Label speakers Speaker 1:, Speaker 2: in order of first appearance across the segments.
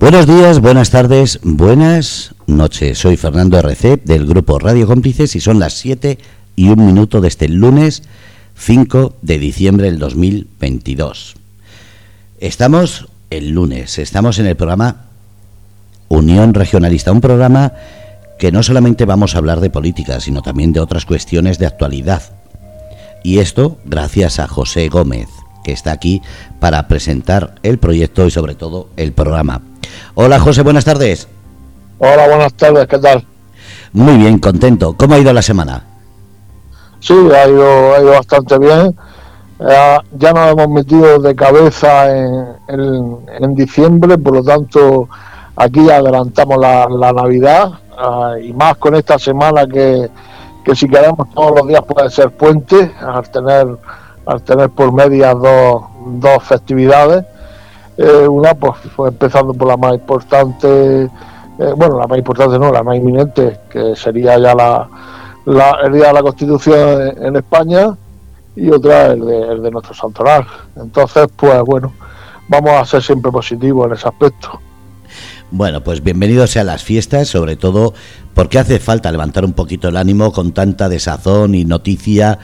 Speaker 1: Buenos días, buenas tardes, buenas noches. Soy Fernando RC del grupo Radio Cómplices y son las 7 y un minuto de este lunes 5 de diciembre del 2022. Estamos el lunes, estamos en el programa Unión Regionalista, un programa que no solamente vamos a hablar de política, sino también de otras cuestiones de actualidad. Y esto gracias a José Gómez, que está aquí para presentar el proyecto y sobre todo el programa. Hola José, buenas tardes.
Speaker 2: Hola, buenas tardes, ¿qué tal?
Speaker 1: Muy bien, contento. ¿Cómo ha ido la semana?
Speaker 2: Sí, ha ido, ha ido bastante bien. Eh, ya nos hemos metido de cabeza en, diciembre, por lo tanto aquí adelantamos la, Navidad eh, y más con esta semana que, que si queremos todos los días puede ser puente, al tener, al tener por medias dos, dos festividades. Eh, una, pues empezando por la más importante, eh, bueno, la más importante no, la más inminente, que sería ya la, el Día de la Constitución en, España, y otra el de, el de nuestro santoral. Entonces, pues bueno, vamos a ser siempre positivos en ese aspecto.
Speaker 1: Bueno, pues bienvenidos a las fiestas, sobre todo porque hace falta levantar un poquito el ánimo con tanta desazón y noticia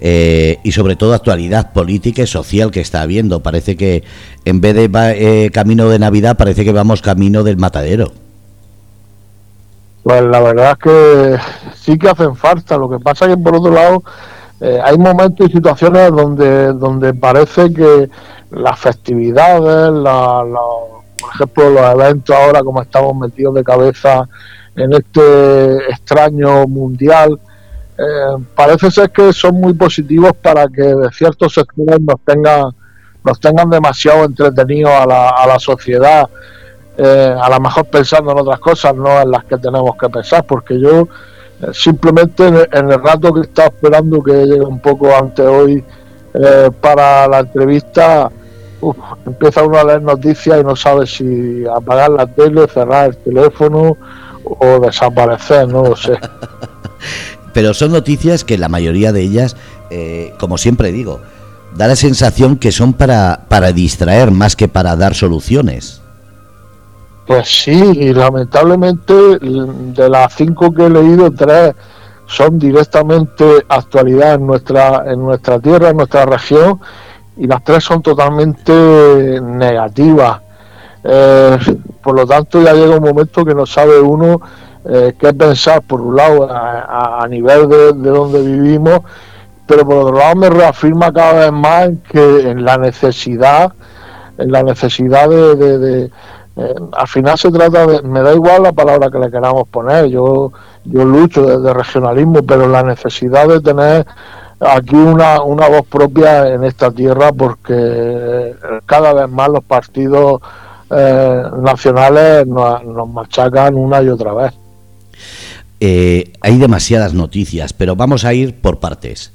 Speaker 1: eh, y sobre todo actualidad política y social que está habiendo. Parece que en vez de eh, camino de Navidad, parece que vamos camino del matadero.
Speaker 2: Pues la verdad es que sí que hacen falta. Lo que pasa es que por otro lado eh, hay momentos y situaciones donde donde parece que las festividades, la, por ejemplo los eventos ahora como estamos metidos de cabeza en este extraño mundial, eh, parece ser que son muy positivos para que ciertos sectores nos tengan, nos tengan demasiado entretenidos a la, a la sociedad, eh, a lo mejor pensando en otras cosas, no en las que tenemos que pensar, porque yo eh, simplemente en, el rato que estaba esperando que llegue un poco antes hoy para la entrevista, empieza uno a leer noticias y no sabe si apagar la tele, cerrar el teléfono o desaparecer, no lo sé.
Speaker 1: pero son noticias que la mayoría de ellas, eh, como siempre digo, da la sensación que son para, para distraer más que para dar soluciones.
Speaker 2: Pues sí, y lamentablemente de las cinco que he leído, tres son directamente actualidad en nuestra, en nuestra tierra, en nuestra región, y las tres son totalmente negativas. Eh, por lo tanto, ya llega un momento que no sabe uno eh, qué pensar, por un lado, a, nivel de, donde vivimos, pero por otro lado me reafirma cada vez más que en la necesidad, en la necesidad de, eh, al final se trata de, me da igual la palabra que le queramos poner, yo, yo lucho desde regionalismo, pero la necesidad de tener aquí una, una voz propia en esta tierra porque cada vez más los partidos eh, nacionales nos machacan una y otra vez.
Speaker 1: Eh, hay demasiadas noticias, pero vamos a ir por partes.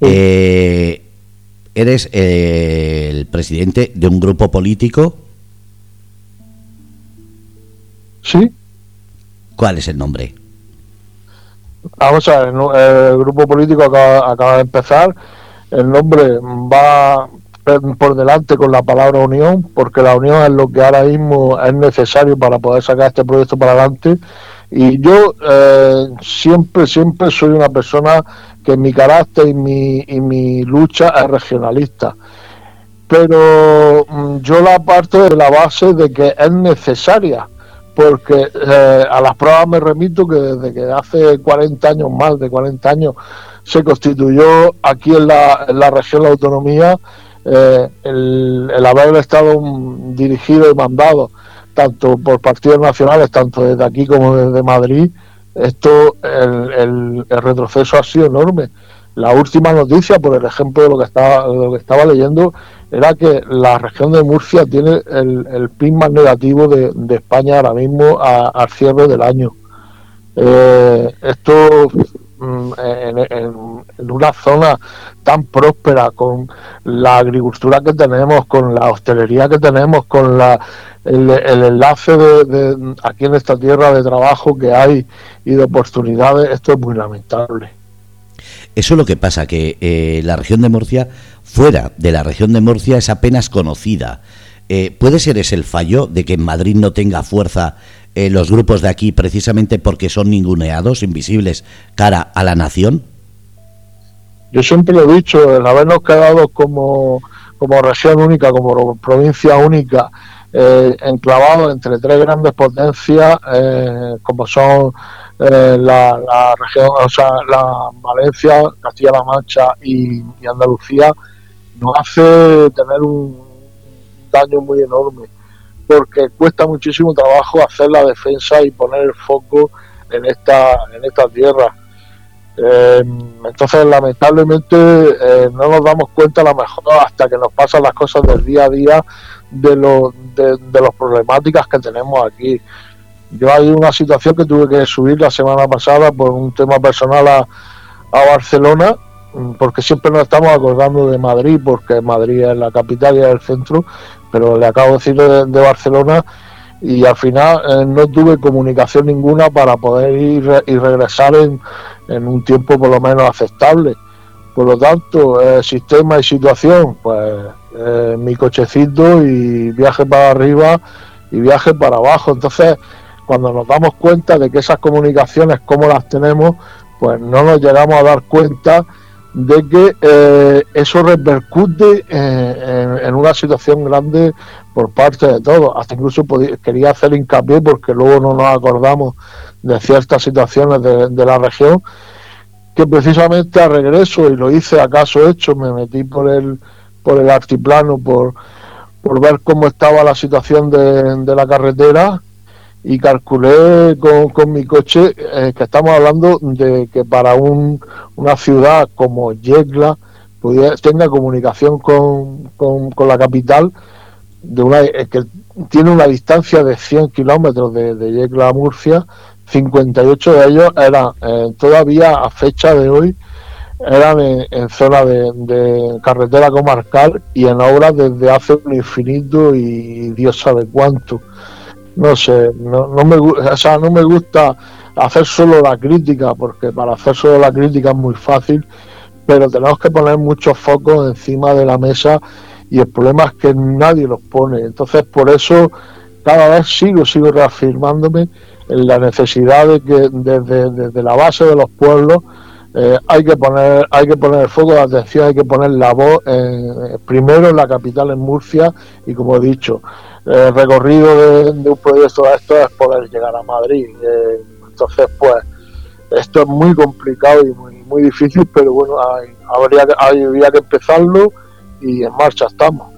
Speaker 1: Eh, ¿Eres eh, el presidente de un grupo político?
Speaker 2: Sí.
Speaker 1: ¿Cuál es el nombre?
Speaker 2: Vamos a ver, el grupo político acaba, acaba de empezar. El nombre va por delante con la palabra unión, porque la unión es lo que ahora mismo es necesario para poder sacar este proyecto para adelante y yo eh, siempre, siempre soy una persona que mi carácter y mi, y mi lucha es regionalista. Pero mm, yo la parto de la base de que es necesaria, porque eh, a las pruebas me remito que desde que hace 40 años, más de 40 años, se constituyó aquí en la, en la región la autonomía, eh, el, el haber estado dirigido y mandado tanto por partidos nacionales, tanto desde aquí como desde Madrid, esto, el, el, retroceso ha sido enorme. La última noticia, por el ejemplo de lo que estaba, lo que estaba leyendo, era que la región de Murcia tiene el, el PIB más negativo de, de España ahora mismo al cierre del año. Eh, esto Mm, en, una zona tan próspera, con la agricultura que tenemos, con la hostelería que tenemos, con la, el, enlace de, aquí en esta tierra de trabajo que hay y de oportunidades, esto es muy lamentable.
Speaker 1: Eso es lo que pasa, que eh, la región de Murcia, fuera de la región de Murcia, es apenas conocida. Eh, ¿Puede ser ese el fallo de que en Madrid no tenga fuerza eh, los grupos de aquí precisamente porque son ninguneados, invisibles, cara a la nación?
Speaker 2: Yo siempre lo he dicho, el habernos quedado como, como región única, como provincia única, eh, enclavado entre tres grandes potencias eh, como son eh, la, región, o sea, la Valencia, Castilla-La Mancha y, Andalucía, nos hace tener un daño muy enorme, porque cuesta muchísimo trabajo hacer la defensa y poner el foco en esta, en esta tierra. Eh, entonces, lamentablemente, no nos damos cuenta a lo mejor hasta que nos pasan las cosas del día a día de, lo, de, de las problemáticas que tenemos aquí. Yo hay una situación que tuve que subir la semana pasada por un tema personal a, a Barcelona, porque siempre nos estamos acordando de Madrid, porque Madrid es la capital y es el centro, pero le acabo de decir de, Barcelona y al final eh, no tuve comunicación ninguna para poder ir y regresar en, en, un tiempo por lo menos aceptable. Por lo tanto, el sistema y situación, pues eh, mi cochecito y viaje para arriba y viaje para abajo. Entonces, cuando nos damos cuenta de que esas comunicaciones, como las tenemos, pues no nos llegamos a dar cuenta de que eh, eso repercute eh, en, una situación grande por parte de todos. Hasta incluso quería hacer hincapié porque luego no nos acordamos de ciertas situaciones de, la región que precisamente a regreso, y lo hice acaso hecho, me metí por el por el altiplano, por, por ver cómo estaba la situación de, la carretera y calculé con, mi coche eh, que estamos hablando de que para un, una ciudad como Yegla tenga comunicación con, con, la capital de una eh, que tiene una distancia de 100 kilómetros de, de Yegla a Murcia 58 de ellos eran eh, todavía a fecha de hoy eran en, zona de, carretera comarcal y en obras desde hace un infinito y Dios sabe cuánto. No sé, no, no, me, o sea, no me gusta hacer solo la crítica, porque para hacer solo la crítica es muy fácil, pero tenemos que poner muchos focos encima de la mesa y el problema es que nadie los pone. Entonces, por eso cada vez sigo, sigo reafirmándome en la necesidad de que desde, desde la base de los pueblos eh, hay que poner hay que poner el foco de atención hay que poner la voz primero en la capital en Murcia y como he dicho el recorrido de, un proyecto de esto es poder llegar a Madrid. Eh, entonces pues esto es muy complicado y muy, muy difícil pero bueno habría, habría que empezarlo y en marcha estamos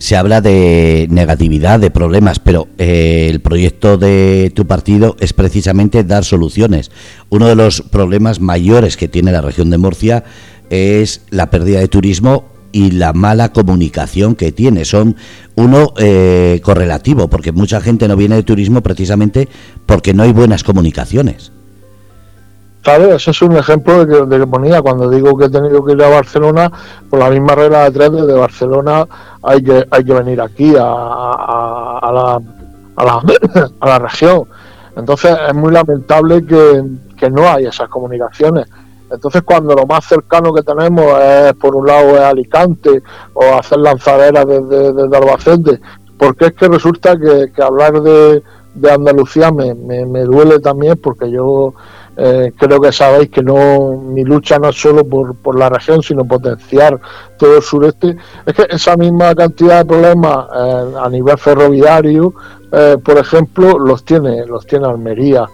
Speaker 1: se habla de negatividad, de problemas, pero eh, el proyecto de tu partido es precisamente dar soluciones. Uno de los problemas mayores que tiene la región de Murcia es la pérdida de turismo y la mala comunicación que tiene. Son uno eh, correlativo, porque mucha gente no viene de turismo precisamente porque no hay buenas comunicaciones.
Speaker 2: Claro, ese es un ejemplo de que, ponía cuando digo que he tenido que ir a Barcelona, por la misma regla de tres, desde Barcelona hay que, hay que venir aquí a, a, la, a, la, a la región. Entonces es muy lamentable que, no hay esas comunicaciones. Entonces cuando lo más cercano que tenemos es, por un lado, es Alicante o hacer lanzaderas desde, desde Albacete, porque es que resulta que, hablar de, de Andalucía me, me, me duele también porque yo eh, creo que sabéis que no mi lucha no es solo por, por la región, sino potenciar todo el sureste. Es que esa misma cantidad de problemas eh, a nivel ferroviario, eh, por ejemplo, los tiene, los tiene Almería.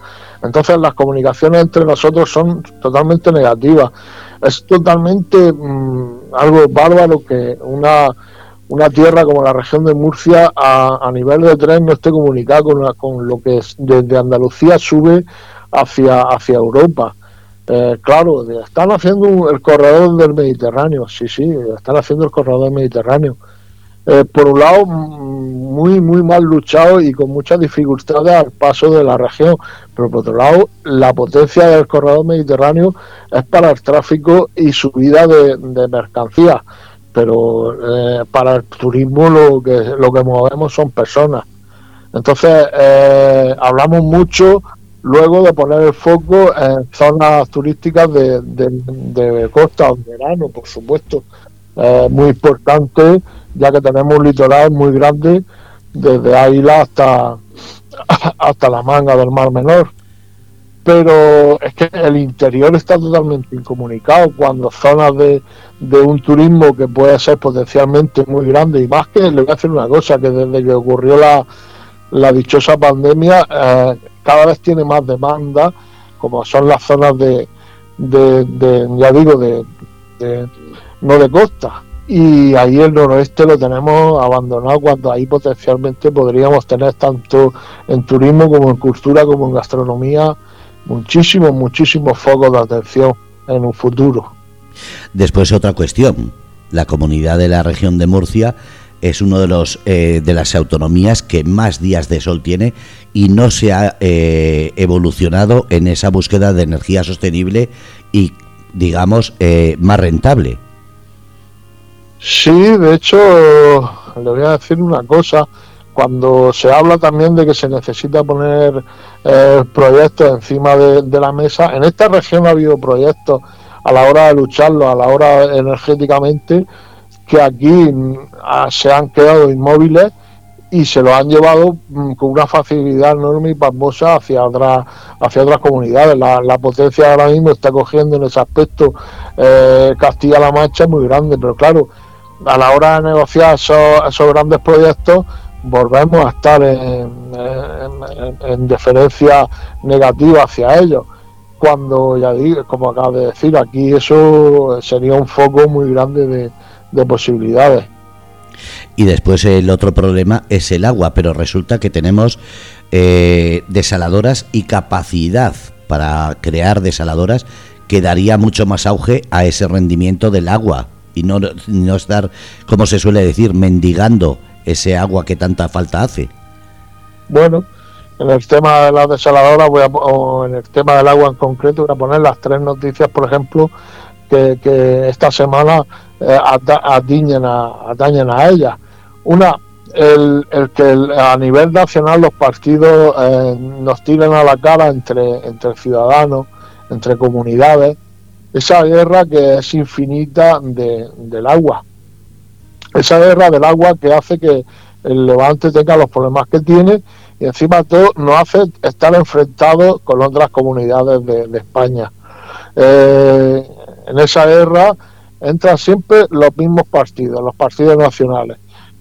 Speaker 2: Entonces las comunicaciones entre nosotros son totalmente negativas. Es totalmente mm, algo bárbaro que una, una tierra como la región de Murcia a, nivel de tren no esté comunicada con, con lo que desde Andalucía sube hacia, hacia Europa. Eh, claro, están haciendo el corredor del Mediterráneo, sí, sí, están haciendo el corredor del Mediterráneo. Eh, por un lado, muy, muy mal luchado y con muchas dificultades al paso de la región, pero por otro lado, la potencia del corredor mediterráneo es para el tráfico y subida de, mercancías, pero eh, para el turismo lo que, lo que movemos son personas. Entonces, hablamos mucho luego de poner el foco en zonas turísticas de, costa o verano, por supuesto. muy importante ya que tenemos un litoral muy grande desde Águila hasta, hasta la manga del Mar Menor. Pero es que el interior está totalmente incomunicado cuando zonas de, de un turismo que puede ser potencialmente muy grande y más que le voy a decir una cosa, que desde que ocurrió la, la dichosa pandemia eh, cada vez tiene más demanda, como son las zonas de, ya digo, de, no de costa. Y ahí el noroeste lo tenemos abandonado cuando ahí potencialmente podríamos tener tanto en turismo como en cultura como en gastronomía muchísimos, muchísimos focos de atención en un futuro.
Speaker 1: Después otra cuestión, la comunidad de la región de Murcia es uno de los eh, de las autonomías que más días de sol tiene y no se ha eh, evolucionado en esa búsqueda de energía sostenible y digamos eh, más rentable.
Speaker 2: Sí, de hecho le voy a decir una cosa. Cuando se habla también de que se necesita poner proyectos encima de, de la mesa, en esta región ha habido proyectos a la hora de lucharlo, a la hora energéticamente, que aquí mm, se han quedado inmóviles y se lo han llevado mm, con una facilidad enorme y pasmosa hacia otras hacia otras comunidades. La, potencia ahora mismo está cogiendo en ese aspecto eh, Castilla-La Mancha muy grande, pero claro, a la hora de negociar esos, grandes proyectos volvemos a estar en, en, deferencia negativa hacia ellos. Cuando ya digo, como acabo de decir, aquí eso sería un foco muy grande de, de posibilidades.
Speaker 1: Y después el otro problema es el agua, pero resulta que tenemos eh, desaladoras y capacidad para crear desaladoras que daría mucho más auge a ese rendimiento del agua y no, no estar, como se suele decir, mendigando ese agua que tanta falta hace.
Speaker 2: Bueno, en el tema de las desaladoras, voy a, o en el tema del agua en concreto, voy a poner las tres noticias, por ejemplo, que, esta semana eh, a, atañen a ella. Una, el, el que a nivel nacional los partidos eh, nos tiren a la cara entre, entre ciudadanos, entre comunidades, esa guerra que es infinita de, del agua. Esa guerra del agua que hace que el Levante tenga los problemas que tiene y encima todo nos hace estar enfrentados con otras comunidades de, España. Eh, en esa guerra entran siempre los mismos partidos, los partidos nacionales.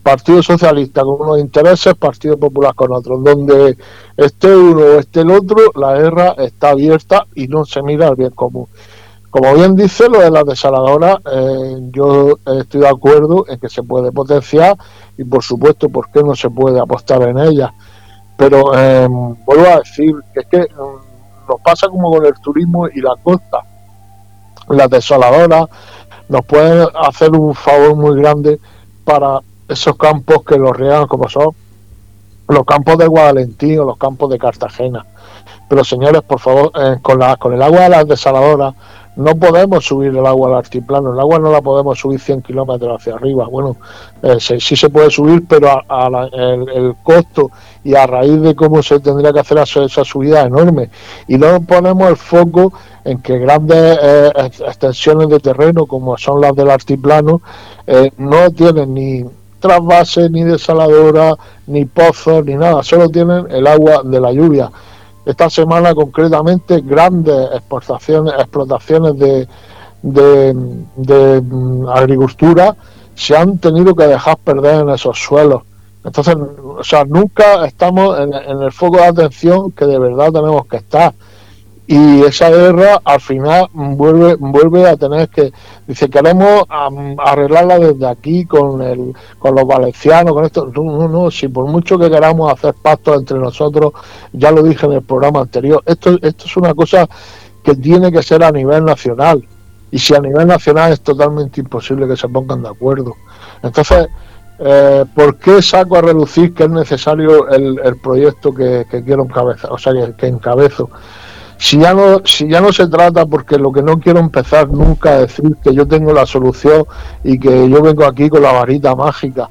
Speaker 2: Partido Socialista con unos intereses, Partido Popular con otros. Donde esté uno o esté el otro, la guerra está abierta y no se mira al bien común. Como bien dice lo de las desaladoras, eh, yo estoy de acuerdo en que se puede potenciar y por supuesto, ¿por qué no se puede apostar en ellas? Pero eh, vuelvo a decir que es que mm, nos pasa como con el turismo y la costa. Las desaladoras, nos pueden hacer un favor muy grande para esos campos que los riegan como son los campos de Guadalentín o los campos de Cartagena. Pero señores, por favor, eh, con, la, con el agua de las desaladoras no podemos subir el agua al altiplano, el agua no la podemos subir 100 kilómetros hacia arriba. Bueno, eh, sí, se puede subir, pero a, el, costo y a raíz de cómo se tendría que hacer esa, subida enorme. Y no ponemos el foco en que grandes eh, extensiones de terreno, como son las del altiplano, eh, no tienen ni trasvase, ni desaladora, ni pozos, ni nada, solo tienen el agua de la lluvia. Esta semana concretamente grandes exportaciones, explotaciones de, de, mm, agricultura se han tenido que dejar perder en esos suelos. Entonces, o sea, nunca estamos en, en el foco de atención que de verdad tenemos que estar y esa guerra al final vuelve vuelve a tener que dice queremos arreglarla desde aquí con el con los valencianos con esto. No, no no si por mucho que queramos hacer pactos entre nosotros ya lo dije en el programa anterior esto esto es una cosa que tiene que ser a nivel nacional. Y si a nivel nacional es totalmente imposible que se pongan de acuerdo. Entonces eh, ¿por qué saco a reducir que es necesario el, el proyecto que, quiero encabezar, o sea, que, que encabezo? Si ya no si ya no se trata porque lo que no quiero empezar nunca a decir que yo tengo la solución y que yo vengo aquí con la varita mágica.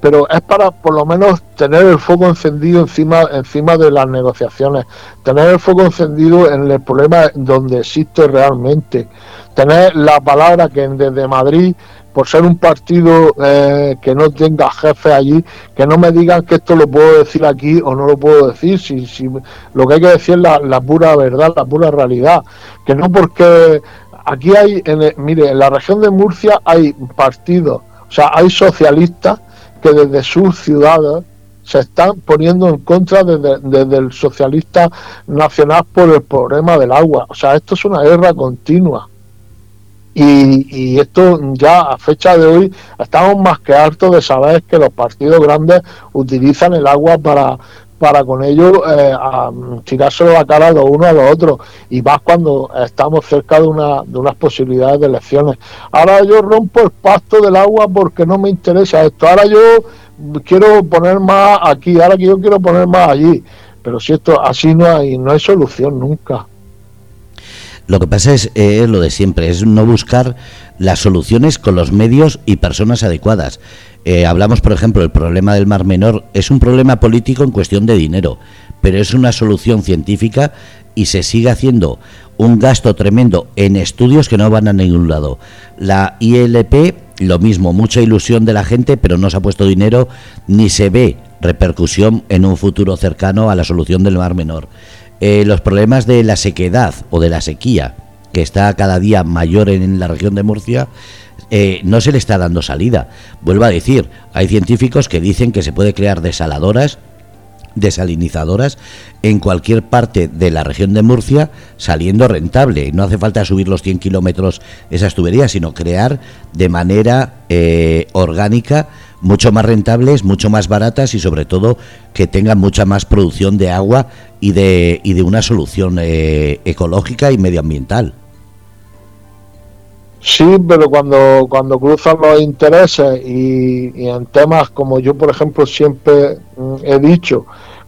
Speaker 2: Pero es para por lo menos tener el foco encendido encima encima de las negociaciones. Tener el foco encendido en el problema donde existe realmente. Tener la palabra que desde Madrid por ser un partido eh, que no tenga jefe allí, que no me digan que esto lo puedo decir aquí o no lo puedo decir, si, si lo que hay que decir es la, pura verdad, la pura realidad, que no porque aquí hay, en mire, en la región de Murcia hay partidos, o sea, hay socialistas que desde sus ciudades se están poniendo en contra desde, el socialista nacional por el problema del agua. O sea, esto es una guerra continua. Y, esto ya a fecha de hoy estamos más que hartos de saber que los partidos grandes utilizan el agua para, para con ello eh, tirárselo la cara a los unos a los otros y más cuando estamos cerca de, una, de unas posibilidades de elecciones. Ahora yo rompo el pacto del agua porque no me interesa esto. Ahora yo quiero poner más aquí, ahora que yo quiero poner más allí. Pero si esto así no hay, no hay solución nunca.
Speaker 1: Lo que pasa es, es lo de siempre, es no buscar las soluciones con los medios y personas adecuadas. Eh, hablamos, por ejemplo, el problema del Mar Menor es un problema político en cuestión de dinero, pero es una solución científica y se sigue haciendo un gasto tremendo en estudios que no van a ningún lado. La ILP, lo mismo, mucha ilusión de la gente, pero no se ha puesto dinero ni se ve repercusión en un futuro cercano a la solución del Mar Menor. Eh, los problemas de la sequedad o de la sequía, que está cada día mayor en la región de Murcia, eh, no se le está dando salida. Vuelvo a decir, hay científicos que dicen que se puede crear desaladoras desalinizadoras en cualquier parte de la región de Murcia saliendo rentable. No hace falta subir los 100 kilómetros esas tuberías, sino crear de manera eh, orgánica mucho más rentables, mucho más baratas y sobre todo que tengan mucha más producción de agua y de, y de una solución eh, ecológica y medioambiental.
Speaker 2: Sí, pero cuando, cuando cruzan los intereses y, en temas como yo, por ejemplo, siempre mm, he dicho,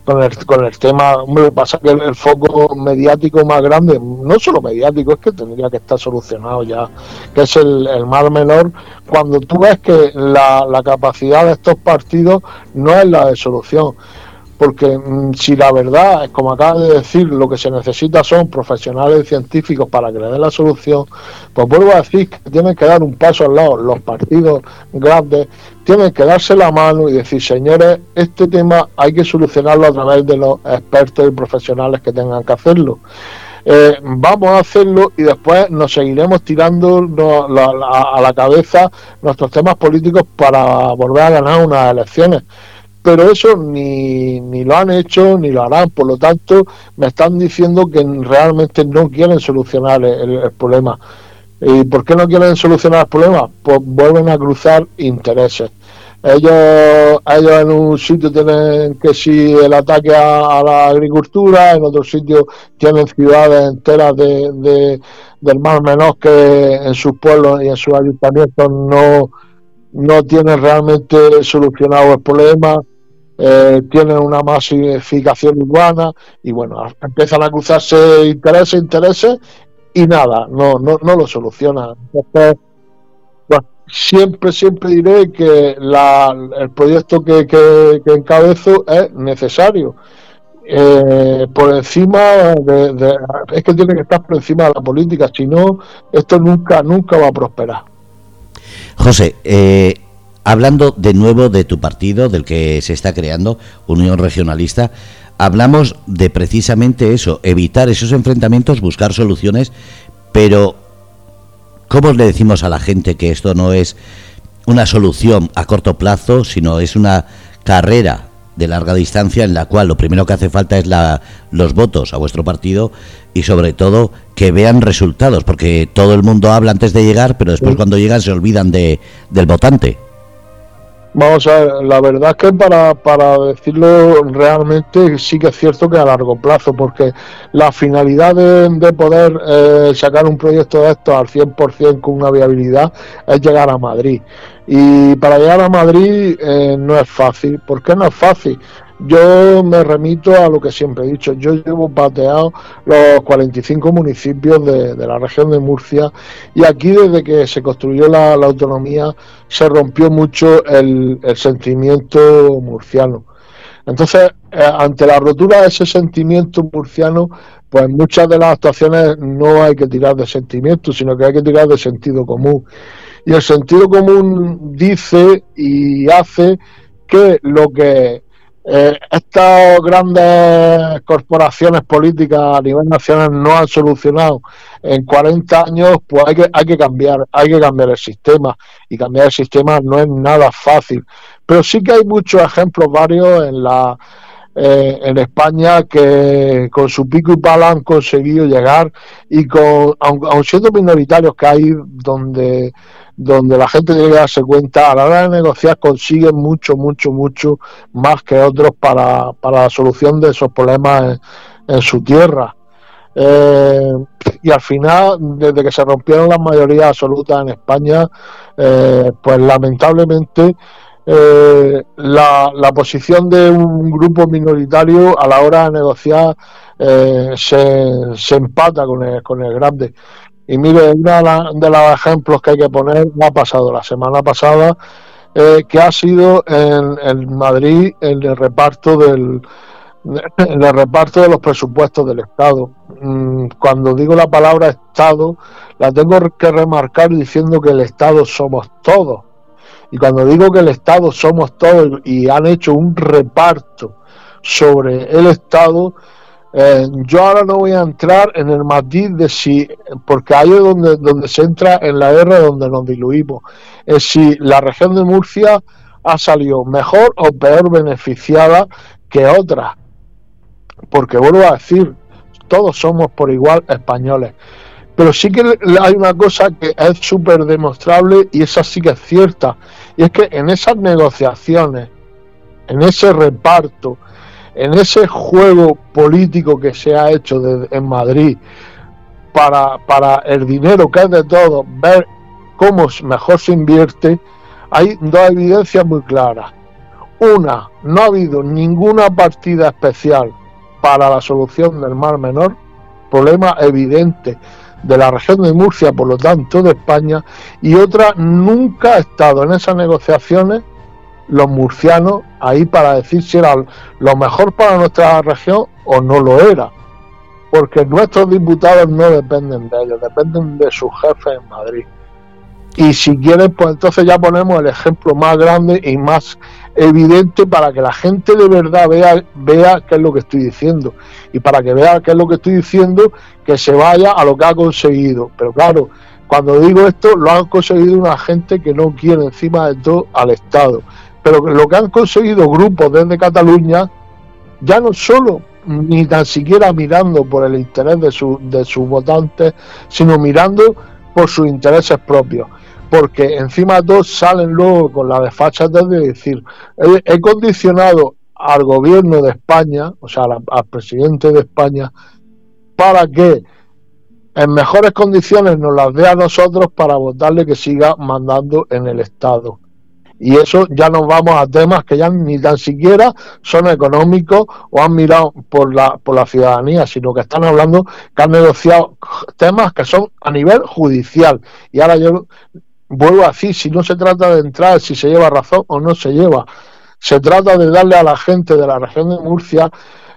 Speaker 2: con el, con el tema, hombre, pasa que el, foco mediático más grande, no solo mediático, es que tendría que estar solucionado ya, que es el, el mar menor, cuando tú ves que la, la capacidad de estos partidos no es la de solución porque mm, si la verdad es como acaba de decir, lo que se necesita son profesionales científicos para que le den la solución, pues vuelvo a decir que tienen que dar un paso al lado, los partidos grandes tienen que darse la mano y decir, señores, este tema hay que solucionarlo a través de los expertos y profesionales que tengan que hacerlo. Eh, vamos a hacerlo y después nos seguiremos tirando a la cabeza nuestros temas políticos para volver a ganar unas elecciones pero eso ni, ni lo han hecho ni lo harán. Por lo tanto, me están diciendo que realmente no quieren solucionar el, problema. ¿Y por qué no quieren solucionar el problema? Pues vuelven a cruzar intereses. Ellos, ellos en un sitio tienen que si el ataque a, la agricultura, en otro sitio tienen ciudades enteras de, del mar menor que en sus pueblos y en sus ayuntamientos no, no tienen realmente solucionado el problema eh, tienen una masificación urbana y bueno, empiezan a cruzarse intereses, intereses y nada, no, no, no lo solucionan. Entonces, siempre, siempre diré que la, el proyecto que, que, encabezo es necesario. Eh, por encima de, es que tiene que estar por encima de la política, si no, esto nunca, nunca va a prosperar.
Speaker 1: José, eh, Hablando de nuevo de tu partido, del que se está creando, Unión Regionalista, hablamos de precisamente eso, evitar esos enfrentamientos, buscar soluciones, pero ¿cómo le decimos a la gente que esto no es una solución a corto plazo, sino es una carrera de larga distancia en la cual lo primero que hace falta es la, los votos a vuestro partido y sobre todo que vean resultados, porque todo el mundo habla antes de llegar, pero después cuando llegan se olvidan de, del votante.
Speaker 2: Vamos a ver, la verdad es que para, para decirlo realmente sí que es cierto que a largo plazo, porque la finalidad de, poder eh, sacar un proyecto de estos al 100% con una viabilidad es llegar a Madrid. Y para llegar a Madrid eh, no es fácil. ¿Por qué no es fácil? Yo me remito a lo que siempre he dicho. Yo llevo pateado los 45 municipios de, la región de Murcia y aquí desde que se construyó la, autonomía se rompió mucho el, sentimiento murciano. Entonces, eh, ante la rotura de ese sentimiento murciano, pues muchas de las actuaciones no hay que tirar de sentimiento, sino que hay que tirar de sentido común. Y el sentido común dice y hace que lo que eh, estas grandes corporaciones políticas a nivel nacional no han solucionado en 40 años, pues hay que, hay que cambiar, hay que cambiar el sistema. Y cambiar el sistema no es nada fácil. Pero sí que hay muchos ejemplos varios en la eh, en España que con su pico y pala han conseguido llegar y con aun, siendo minoritarios que hay donde donde la gente tiene que darse cuenta, a la hora de negociar consiguen mucho, mucho, mucho más que otros para, para la solución de esos problemas en, su tierra. Eh, y al final, desde que se rompieron las mayorías absolutas en España, eh, pues lamentablemente eh, la, posición de un grupo minoritario a la hora de negociar se, se empata con el, con el grande. Y mire, uno de, los ejemplos que hay que poner ha pasado la semana pasada, eh, que ha sido en, Madrid el reparto del el reparto de los presupuestos del Estado. Mm, cuando digo la palabra Estado, la tengo que remarcar diciendo que el Estado somos todos. Y cuando digo que el Estado somos todos y han hecho un reparto sobre el Estado, eh, yo ahora no voy a entrar en el matiz de si, porque ahí es donde, donde se entra en la guerra donde nos diluimos, es si la región de Murcia ha salido mejor o peor beneficiada que otras. Porque vuelvo a decir, todos somos por igual españoles. Pero sí que hay una cosa que es súper demostrable y esa sí que es cierta. Y es que en esas negociaciones, en ese reparto, en ese juego político que se ha hecho en Madrid para, para el dinero que es de todos, ver cómo mejor se invierte, hay dos evidencias muy claras. Una, no ha habido ninguna partida especial para la solución del Mar Menor, problema evidente de la región de Murcia, por lo tanto de España, y otra, nunca ha estado en esas negociaciones los murcianos ahí para decir si era lo mejor para nuestra región o no lo era. Porque nuestros diputados no dependen de ellos, dependen de sus jefes en Madrid. Y si quieren, pues entonces ya ponemos el ejemplo más grande y más evidente para que la gente de verdad vea, vea qué es lo que estoy diciendo. Y para que vea qué es lo que estoy diciendo, que se vaya a lo que ha conseguido. Pero claro, cuando digo esto, lo han conseguido una gente que no quiere encima de todo al Estado pero lo que han conseguido grupos desde Cataluña, ya no solo ni tan siquiera mirando por el interés de, su, de sus votantes, sino mirando por sus intereses propios. Porque encima todo salen luego con la desfachata de decir, he, condicionado al gobierno de España, o sea, al presidente de España, para que en mejores condiciones nos las dé a nosotros para votarle que siga mandando en el Estado. Y eso ya nos vamos a temas que ya ni tan siquiera son económicos o han mirado por la, por la ciudadanía, sino que están hablando que han negociado temas que son a nivel judicial. Y ahora yo vuelvo a decir, si no se trata de entrar si se lleva razón o no se lleva, se trata de darle a la gente de la región de Murcia,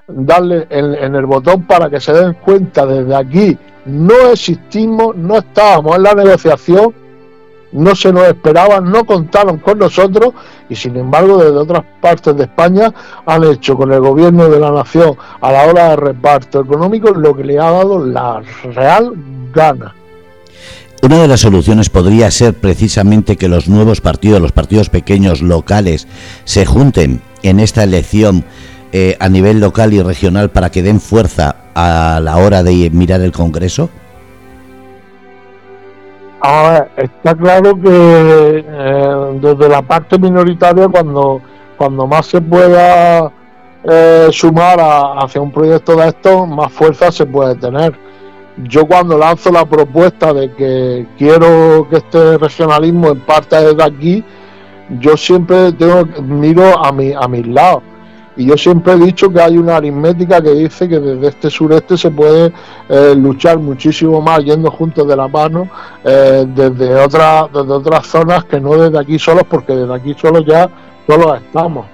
Speaker 2: darle en, el botón para que se den cuenta desde aquí, no existimos, no estábamos en la negociación no se nos esperaba, no contaron con nosotros y sin embargo desde otras partes de España han hecho con el gobierno de la nación a la hora de reparto económico lo que le ha dado la real gana.
Speaker 1: Una de las soluciones podría ser precisamente que los nuevos partidos, los partidos pequeños locales, se junten en esta elección eh, a nivel local y regional para que den fuerza a la hora de mirar el Congreso.
Speaker 2: Ahora, está claro que eh, desde la parte minoritaria, cuando, cuando más se pueda eh, sumar hacia un proyecto de estos, más fuerza se puede tener. Yo cuando lanzo la propuesta de que quiero que este regionalismo en parte desde aquí, yo siempre tengo miro a mi a mis lados y yo siempre he dicho que hay una aritmética que dice que desde este sureste se puede eh, luchar muchísimo más yendo juntos de la mano eh, desde, otras desde otras zonas que no desde aquí solos, porque desde aquí solos ya solo estamos.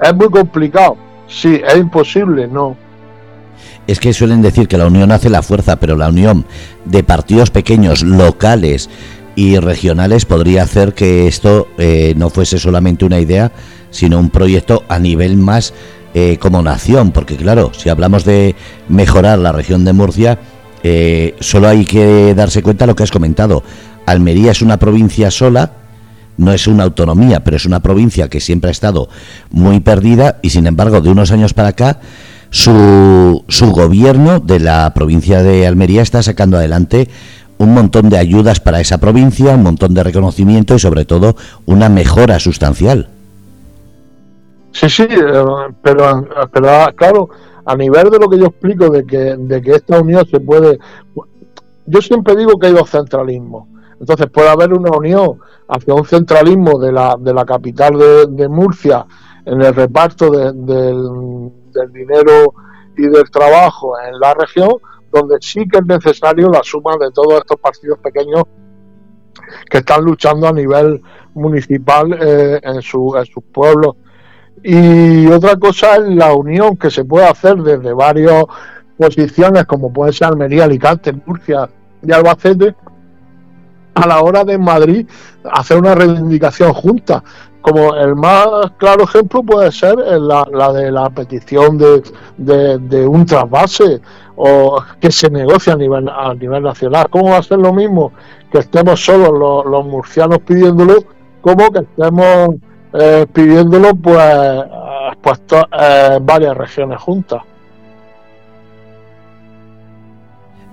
Speaker 2: Es muy complicado, sí, es imposible, no.
Speaker 1: Es que suelen decir que la unión hace la fuerza, pero la unión de partidos pequeños, locales y regionales podría hacer que esto eh, no fuese solamente una idea, sino un proyecto a nivel más eh, como nación, porque claro, si hablamos de mejorar la región de Murcia, eh, solo hay que darse cuenta de lo que has comentado. Almería es una provincia sola, no es una autonomía, pero es una provincia que siempre ha estado muy perdida y sin embargo de unos años para acá su, su gobierno de la provincia de Almería está sacando adelante un montón de ayudas para esa provincia, un montón de reconocimiento y sobre todo una mejora sustancial.
Speaker 2: Sí, sí, eh, pero, ah, claro, a nivel de lo que yo explico de que, de que esta unión se puede... Yo siempre digo que hay dos centralismos. Entonces puede haber una unión hacia un centralismo de la, de la capital de, Murcia en el reparto del, del dinero y del trabajo en la región, donde sí que es necesario la suma de todos estos partidos pequeños que están luchando a nivel municipal eh, en, su, en sus pueblos y otra cosa es la unión que se puede hacer desde varias posiciones, como puede ser Almería, Alicante, Murcia y Albacete, a la hora de Madrid hacer una reivindicación junta. Como el más claro ejemplo puede ser la, de la petición de, de, un trasvase o que se negocie a nivel, a nivel nacional. ¿Cómo va a ser lo mismo que estemos solos los, los murcianos pidiéndolo como que estemos eh, pidiéndolo pues, pues eh, varias regiones juntas.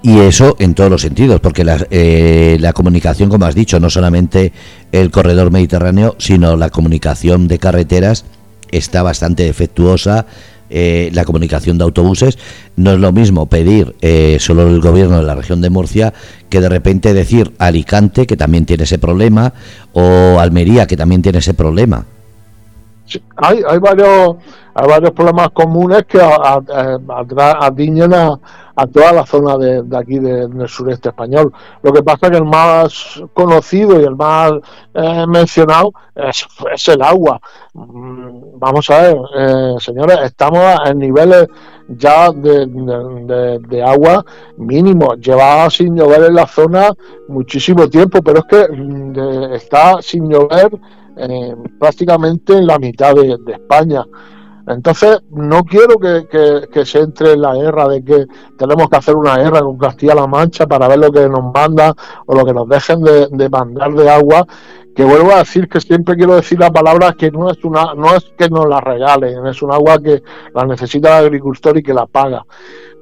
Speaker 1: Y eso en todos los sentidos, porque la, eh, la, comunicación, como has dicho, no solamente el corredor mediterráneo, sino la comunicación de carreteras está bastante defectuosa. Eh, la comunicación de autobuses no es lo mismo pedir solo el gobierno de la región de Murcia que de repente decir Alicante, que también tiene ese problema, o Almería, que también tiene ese problema.
Speaker 2: hay, hay, varios, hay varios problemas comunes que adiñen a, a, toda la zona de, aquí del sureste español. Lo que pasa es que el más conocido y el más eh, mencionado es, el agua. Mm, vamos a ver, eh, señores, estamos en niveles ya de, agua mínimo. Lleva sin llover en la zona muchísimo tiempo, pero es que mm, está sin llover eh, prácticamente en la mitad de, España. Entonces, no quiero que, se entre en la guerra de que tenemos que hacer una guerra con Castilla-La Mancha para ver lo que nos manda o lo que nos dejen de, de mandar de agua que vuelvo a decir que siempre quiero decir la palabra que no es una no es que nos la regalen es un agua que la necesita el agricultor y que la paga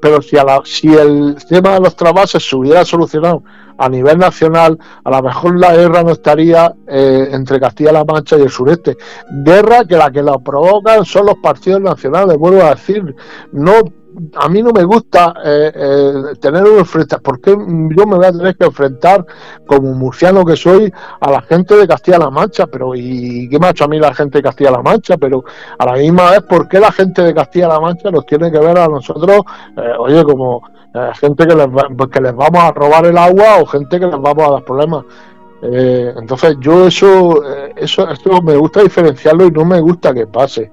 Speaker 2: pero si a la, si el tema de los trasvases se hubiera solucionado a nivel nacional a lo mejor la guerra no estaría eh, entre Castilla-La Mancha y el sureste. Guerra que la que la provocan son los partidos nacionales vuelvo a decir. No a mí no me gusta eh, eh, tener un enfrentamiento, porque yo me voy a tener que enfrentar como murciano que soy a la gente de Castilla-La Mancha, pero ¿y qué me ha hecho a mí la gente de Castilla-La Mancha? Pero a la misma vez, ¿por qué la gente de Castilla-La Mancha nos tiene que ver a nosotros, eh, oye, como gente que les, que les vamos a robar el agua o gente que les vamos a dar problemas? entonces yo eso, eso, eso me gusta diferenciarlo y no me gusta que pase.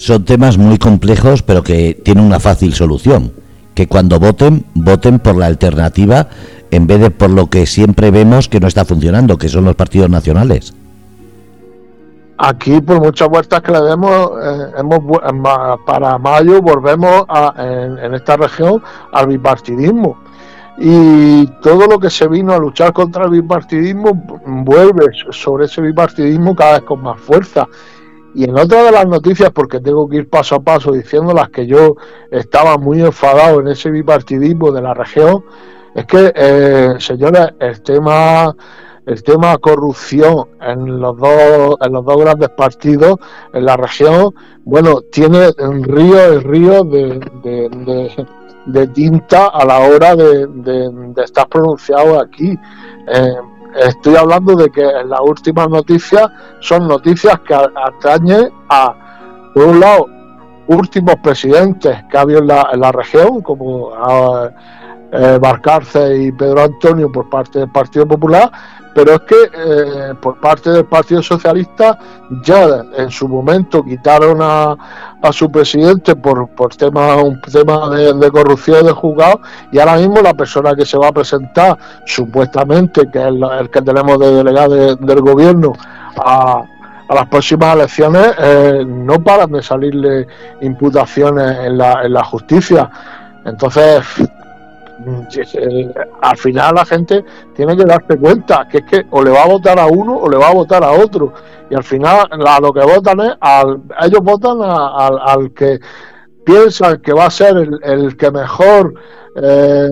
Speaker 1: Son temas muy complejos, pero que tienen una fácil solución. Que cuando voten, voten por la alternativa en vez de por lo que siempre vemos que no está funcionando, que son los partidos nacionales.
Speaker 2: Aquí, por muchas vueltas que le demos, eh, hemos, para mayo volvemos en, esta región al bipartidismo. Y todo lo que se vino a luchar contra el bipartidismo vuelve sobre ese bipartidismo cada vez con más fuerza. Y en otra de las noticias, porque tengo que ir paso a paso diciendo las que yo estaba muy enfadado en ese bipartidismo de la región, es que, eh, señores, el tema el tema corrupción en los dos en los dos grandes partidos en la región bueno tiene un río el río de, tinta a la hora de, estar pronunciado aquí eh, Estoy hablando de que las últimas noticias son noticias que atañen a, por un lado, últimos presidentes que ha habido en la, región, como eh, Barcarce y Pedro Antonio por parte del Partido Popular, pero es que eh, por parte del Partido Socialista ya en su momento quitaron a, su presidente por, por tema, un tema de, corrupción de juzgado y ahora mismo la persona que se va a presentar supuestamente, que es el, que tenemos de delegado del gobierno, a, a las próximas elecciones eh, no paran de salirle imputaciones en la, en la justicia. Entonces, al final la gente tiene que darse cuenta que es que o le va a votar a uno o le va a votar a otro. Y al final a lo que votan es, al, ellos votan al que piensan que va a ser el, que mejor eh,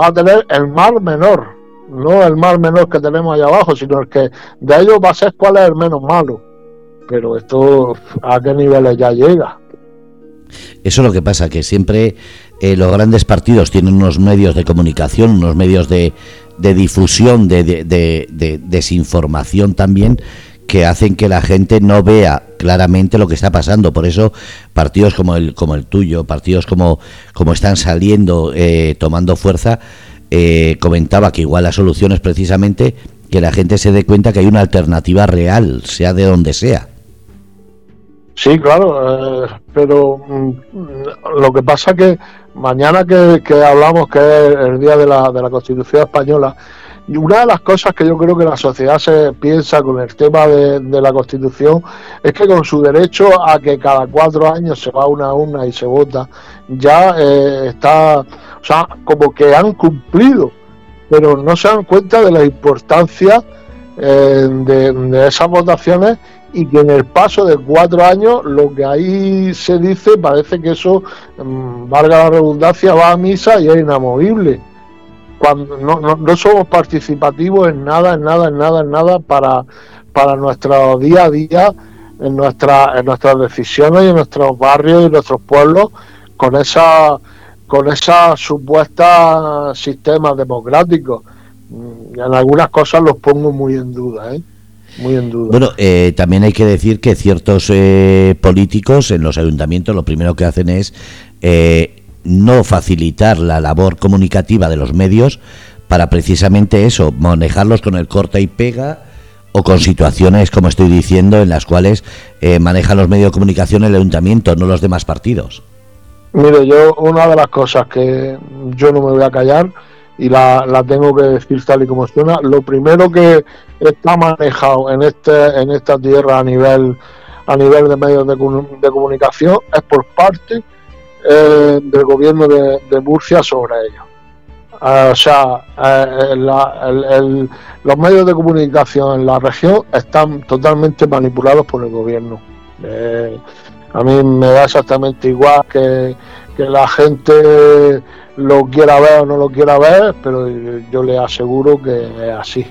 Speaker 2: va a tener el mal menor. No el mal menor que tenemos allá abajo, sino el que de ellos va a ser cuál es el menos malo. Pero esto, ¿a qué niveles ya llega?
Speaker 1: Eso es lo que pasa, que siempre eh, los grandes partidos tienen unos medios de comunicación, unos medios de, de difusión, de, de, desinformación también, que hacen que la gente no vea claramente lo que está pasando. Por eso partidos como el, como el tuyo, partidos como, como están saliendo, eh, tomando fuerza, eh, comentaba que igual la solución es precisamente que la gente se dé cuenta que hay una alternativa real, sea de donde sea.
Speaker 2: Sí, claro, eh, pero mm, lo que pasa que mañana que, hablamos que es el día de la, de la Constitución española, una de las cosas que yo creo que la sociedad se piensa con el tema de, la Constitución es que con su derecho a que cada cuatro años se va a una y se vota, ya eh, está, o sea, como que han cumplido, pero no se dan cuenta de la importancia eh, de esas votaciones y que en el paso de cuatro años lo que ahí se dice parece que eso, mm, valga la redundancia, va a misa y es inamovible. Cuando no, no, somos participativos en nada, en nada, en nada, en nada para, para nuestro día a día, en, nuestra, en nuestras decisiones y en nuestros barrios y nuestros pueblos con esa con esa supuesta sistemas democráticos. Mm, en algunas cosas los pongo muy en duda, ¿eh? Muy en duda.
Speaker 1: Bueno, eh, también hay que decir que ciertos eh, políticos en los ayuntamientos lo primero que hacen es eh, no facilitar la labor comunicativa de los medios para precisamente eso, manejarlos con el corta y pega o con situaciones, como estoy diciendo, en las cuales manejan los medios de comunicación el ayuntamiento, no los demás partidos.
Speaker 2: Mire, yo una de las cosas que yo no me voy a callar y la, la tengo que decir tal y como suena, lo primero que está manejado en este en esta tierra a nivel a nivel de medios de, comunicación es por parte eh, del gobierno de, Murcia sobre ello. Eh, o sea, eh, los medios de comunicación en la región están totalmente manipulados por el gobierno. a mí me da exactamente igual que, que la gente lo quiera ver o no lo quiera ver, pero yo le aseguro que es así.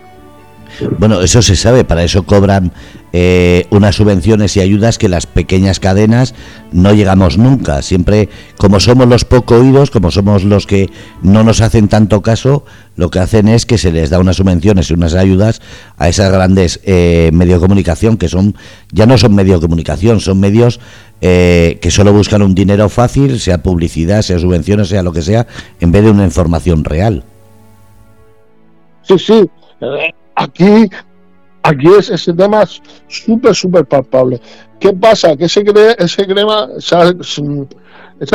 Speaker 1: Bueno, eso se sabe, para eso cobran eh, unas subvenciones y ayudas que las pequeñas cadenas no llegamos nunca. Siempre, como somos los poco oídos, como somos los que no nos hacen tanto caso, lo que hacen es que se les da unas subvenciones y unas ayudas a esas grandes eh, medios de comunicación que son, ya no son medios de comunicación, son medios eh, que solo buscan un dinero fácil, sea publicidad, sea subvenciones, sea lo que sea, en vez de una información real.
Speaker 2: Sí, sí. Aquí, aquí es ese tema súper, súper palpable. ¿Qué pasa? Que ese, ese crema, esa,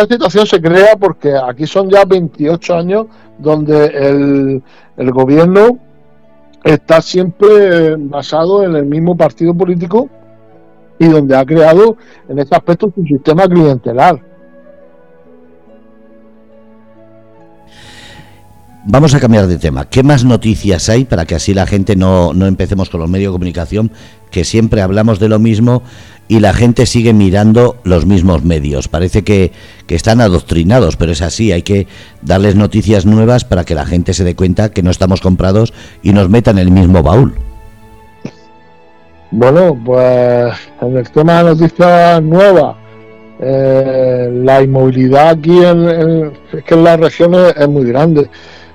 Speaker 2: situación se crea porque aquí son ya 28 años donde el gobierno está siempre basado en el mismo partido político y donde ha creado en este aspecto su sistema clientelar.
Speaker 1: Vamos a cambiar de tema. ¿Qué más noticias hay para que así la gente no, no empecemos con los medios de comunicación, que siempre hablamos de lo mismo y la gente sigue mirando los mismos medios? Parece que, que están adoctrinados, pero es así. Hay que darles noticias nuevas para que la gente se dé cuenta que no estamos comprados y nos metan en el mismo baúl.
Speaker 2: Bueno, pues en el tema de noticias nuevas, eh, la inmovilidad aquí en, que en las regiones es muy grande.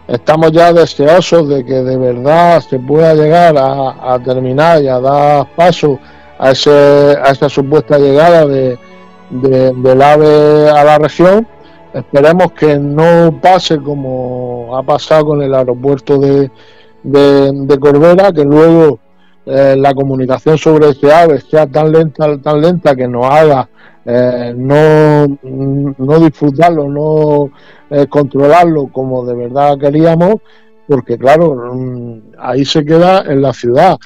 Speaker 2: Estamos ya deseosos de que de verdad se pueda llegar a, terminar y a dar paso a, ese, a esa supuesta llegada de, del AVE a la región, Esperemos que no pase como ha pasado con el aeropuerto de, de, Corbera, que luego eh, la comunicación sobre ese ave sea tan lenta, tan lenta que nos haga eh, no, no disfrutarlo, no eh, controlarlo como de verdad queríamos, porque claro, mm, ahí se queda en la ciudad,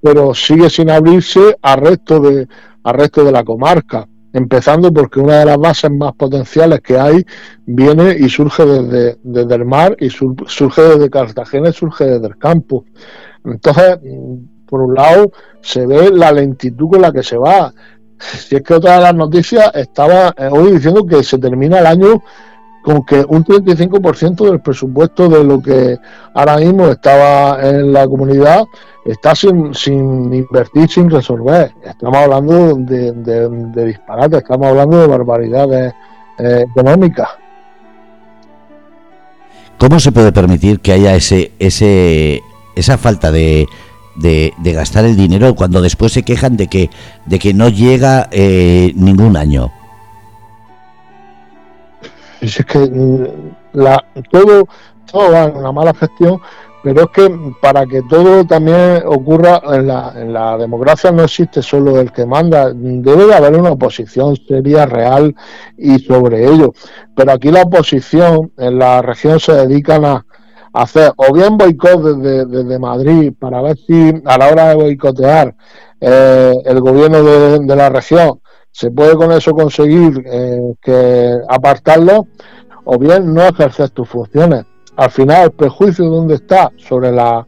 Speaker 2: pero sigue sin abrirse al resto de, al resto de la comarca empezando porque una de las bases más potenciales que hay viene y surge desde, desde el mar y surge desde Cartagena y surge desde el campo. Entonces, por un lado, se ve la lentitud con la que se va. Si es que otra de las noticias estaba eh, hoy diciendo que se termina el año con que un 35% del presupuesto de lo que ahora mismo estaba en la comunidad está sin, sin invertir, sin resolver. Estamos hablando de, disparates, estamos hablando de barbaridades eh, económicas.
Speaker 1: ¿Cómo se puede permitir que haya ese, ese, esa falta de, de, gastar el dinero cuando después se quejan de que, de que no llega eh, ningún año?
Speaker 2: Es que mm, la, todo, todo va en una mala gestión, pero es que para que todo también ocurra en la, en la democracia no existe solo el que manda, debe de haber una oposición seria, real y sobre ello. Pero aquí la oposición en la región se dedican a, hacer o bien boicot desde, desde, Madrid para ver si a la hora de boicotear eh, el gobierno de, de la región se puede con eso conseguir eh, que apartarlo o bien no ejercer tus funciones. Al final, el prejuicio dónde está sobre la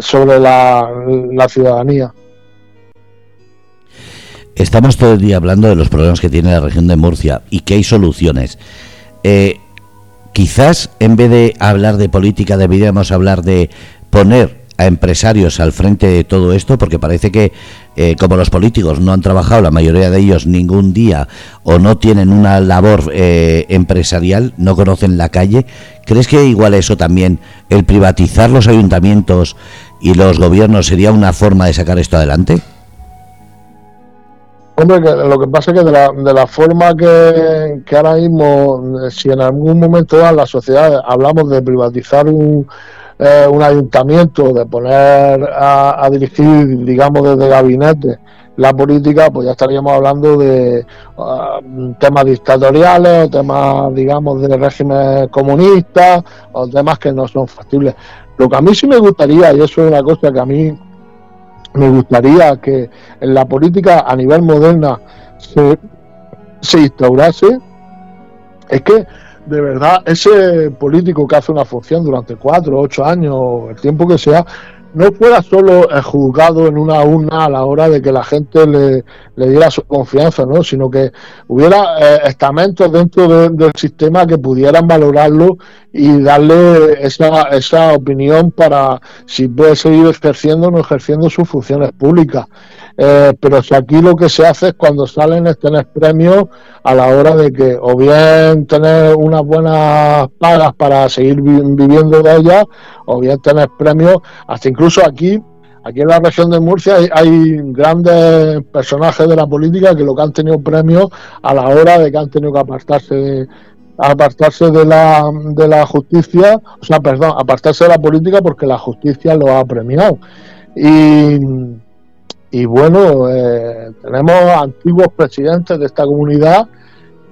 Speaker 2: sobre la, ciudadanía.
Speaker 1: Estamos todo el día hablando de los problemas que tiene la región de Murcia y que hay soluciones. Eh, quizás en vez de hablar de política deberíamos hablar de poner a empresarios al frente de todo esto, porque parece que eh, como los políticos no han trabajado, la mayoría de ellos ningún día o no tienen una labor eh, empresarial, no conocen la calle, ¿crees que igual eso también, el privatizar los ayuntamientos y los gobiernos sería una forma de sacar esto adelante?
Speaker 2: Hombre, lo que pasa es que de la, de la forma que, que ahora mismo, si en algún momento en la sociedad hablamos de privatizar un, eh, un ayuntamiento, de poner a, dirigir, digamos, desde gabinete la política, pues ya estaríamos hablando de ah, temas dictatoriales o temas, digamos, de régimen comunista o temas que no son factibles. Lo que a mí sí me gustaría, y eso es una cosa que a mí me gustaría que en la política a nivel moderna se, se instaurase, es que de verdad ese político que hace una función durante cuatro, ocho años, el tiempo que sea, no fuera solo juzgado en una urna a la hora de que la gente le, diera su confianza, ¿no? sino que hubiera eh, estamentos dentro del sistema que pudieran valorarlo y darle esa, esa opinión para si puede seguir ejerciendo o no ejerciendo sus funciones públicas. Eh, pero si aquí lo que se hace es cuando salen es tener premios a la hora de que o bien tener unas buenas pagas para seguir viviendo de ellas o bien tener premios hasta incluso aquí aquí en la región de Murcia hay, grandes personajes de la política que lo que han tenido premios a la hora de que han tenido que apartarse de, apartarse de la, de la justicia, o sea, perdón, apartarse de la política porque la justicia lo ha premiado. Y, y bueno, eh, tenemos antiguos presidentes de esta comunidad